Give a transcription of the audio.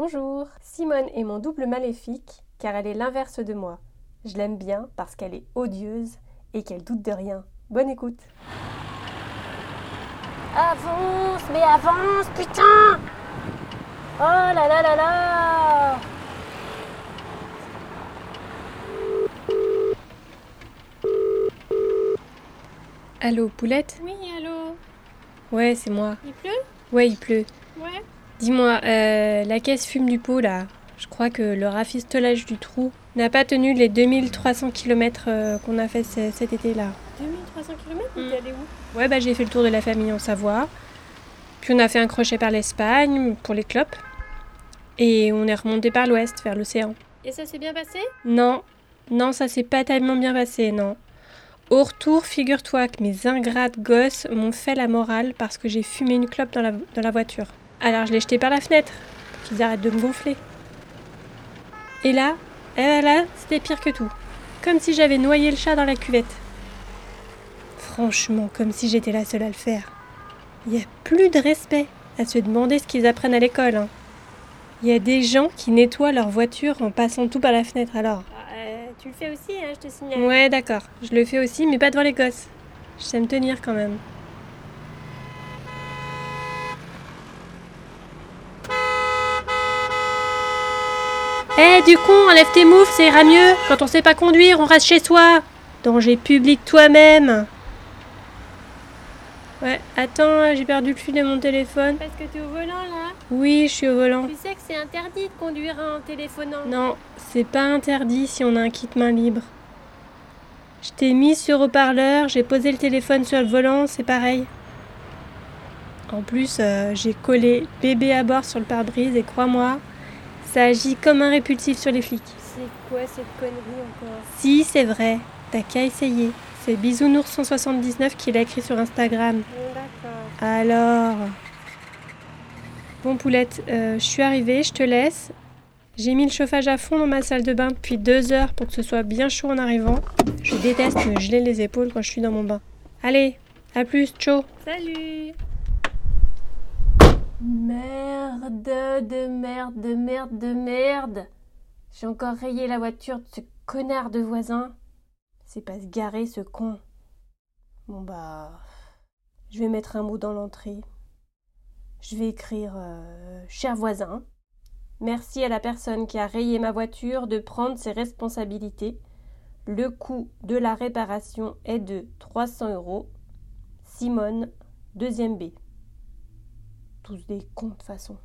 Bonjour, Simone est mon double maléfique car elle est l'inverse de moi. Je l'aime bien parce qu'elle est odieuse et qu'elle doute de rien. Bonne écoute. Avance, mais avance, putain Oh là là là là Allô, Poulette? Oui, allô? Ouais, c'est moi. Il pleut? Ouais, il pleut. Dis-moi, euh, la caisse fume du pot là. Je crois que le rafistolage du trou n'a pas tenu les 2300 km euh, qu'on a fait ce- cet été là. 2300 km Mm. Allé où? Ouais, bah j'ai fait le tour de la famille en Savoie. Puis on a fait un crochet par l'Espagne pour les clopes. Et on est remonté par l'ouest, vers l'océan. Et ça s'est bien passé? Non, non, ça s'est pas tellement bien passé, non. Au retour, figure-toi que mes ingrates gosses m'ont fait la morale parce que j'ai fumé une clope dans la, dans la voiture. Alors je l'ai jeté par la fenêtre, pour qu'ils arrêtent de me gonfler. Et là, eh ben là, c'était pire que tout. Comme si j'avais noyé le chat dans la cuvette. Franchement, comme si j'étais la seule à le faire. Il n'y a plus de respect à se demander ce qu'ils apprennent à l'école. hein. Il y a des gens qui nettoient leur voiture en passant tout par la fenêtre alors. Ah, euh, Tu le fais aussi, hein, je te signale. Ouais, d'accord. Je le fais aussi, mais pas devant les gosses. Je sais me tenir quand même. Eh, du con, enlève tes moufles, ça ira mieux. Quand on sait pas conduire, on reste chez soi. Danger public toi-même. Ouais, attends, j'ai perdu le fil de mon téléphone. Parce que t'es au volant là. Oui, je suis au volant. Tu sais que c'est interdit de conduire en téléphonant. Non, c'est pas interdit si on a un kit main libre. Je t'ai mis sur haut-parleur, j'ai posé le téléphone sur le volant, c'est pareil. En plus, euh, j'ai collé bébé à bord sur le pare-brise et crois-moi, ça agit comme un répulsif sur les flics. C'est quoi cette connerie encore? Si, c'est vrai, t'as qu'à essayer. C'est Bisounours179 qui l'a écrit sur Instagram. Bon, d'accord. Alors. Bon, Poulette, euh, je suis arrivée, je te laisse. J'ai mis le chauffage à fond dans ma salle de bain depuis deux heures pour que ce soit bien chaud en arrivant. Je déteste me geler les épaules quand je suis dans mon bain. Allez, à plus, ciao Salut Merde de merde de merde de merde J'ai encore rayé la voiture de ce connard de voisin. C'est pas se garer, ce con. Bon bah. Je vais mettre un mot dans l'entrée. Je vais écrire euh, Cher voisin, merci à la personne qui a rayé ma voiture de prendre ses responsabilités. Le coût de la réparation est de 300 euros. Simone, deuxième B. Tous des cons de façon.